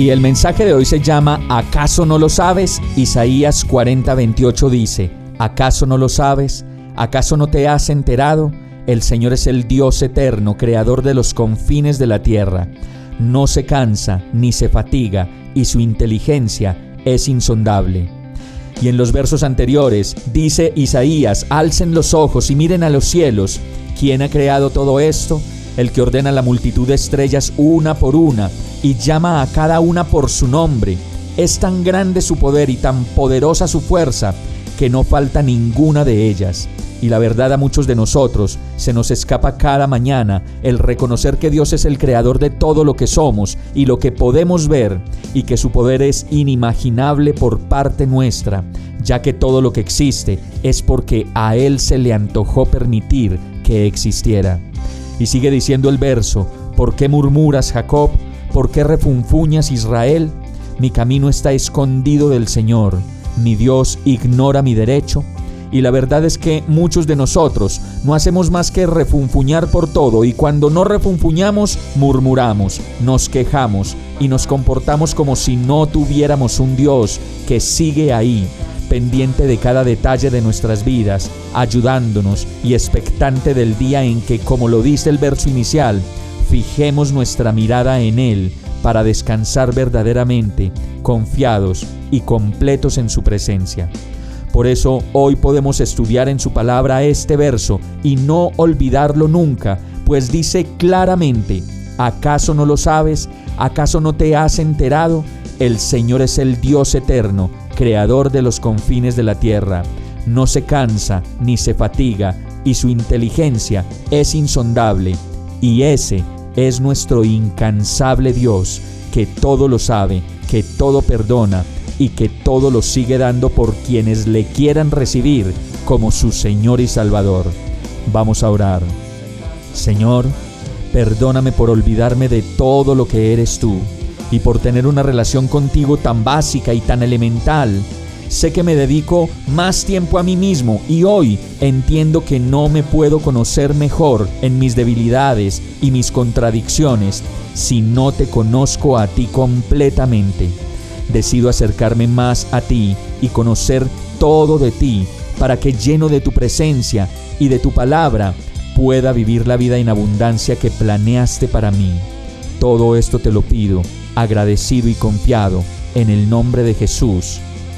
Y el mensaje de hoy se llama ¿Acaso no lo sabes? Isaías 40:28 dice, ¿acaso no lo sabes? ¿Acaso no te has enterado? El Señor es el Dios eterno, creador de los confines de la tierra. No se cansa ni se fatiga, y su inteligencia es insondable. Y en los versos anteriores dice Isaías, alcen los ojos y miren a los cielos. ¿Quién ha creado todo esto? El que ordena la multitud de estrellas una por una y llama a cada una por su nombre. Es tan grande su poder y tan poderosa su fuerza que no falta ninguna de ellas. Y la verdad a muchos de nosotros se nos escapa cada mañana el reconocer que Dios es el creador de todo lo que somos y lo que podemos ver y que su poder es inimaginable por parte nuestra, ya que todo lo que existe es porque a Él se le antojó permitir que existiera. Y sigue diciendo el verso, ¿por qué murmuras Jacob? ¿Por qué refunfuñas Israel? Mi camino está escondido del Señor, mi Dios ignora mi derecho y la verdad es que muchos de nosotros no hacemos más que refunfuñar por todo y cuando no refunfuñamos, murmuramos, nos quejamos y nos comportamos como si no tuviéramos un Dios que sigue ahí, pendiente de cada detalle de nuestras vidas, ayudándonos y expectante del día en que, como lo dice el verso inicial, fijemos nuestra mirada en Él para descansar verdaderamente, confiados y completos en su presencia. Por eso hoy podemos estudiar en su palabra este verso y no olvidarlo nunca, pues dice claramente, ¿acaso no lo sabes? ¿Acaso no te has enterado? El Señor es el Dios eterno, creador de los confines de la tierra. No se cansa ni se fatiga, y su inteligencia es insondable. Y ese es nuestro incansable Dios, que todo lo sabe, que todo perdona, y que todo lo sigue dando por quienes le quieran recibir como su Señor y Salvador. Vamos a orar. Señor, perdóname por olvidarme de todo lo que eres tú y por tener una relación contigo tan básica y tan elemental. Sé que me dedico más tiempo a mí mismo y hoy entiendo que no me puedo conocer mejor en mis debilidades y mis contradicciones si no te conozco a ti completamente decido acercarme más a ti y conocer todo de ti, para que lleno de tu presencia y de tu palabra pueda vivir la vida en abundancia que planeaste para mí. Todo esto te lo pido, agradecido y confiado, en el nombre de Jesús.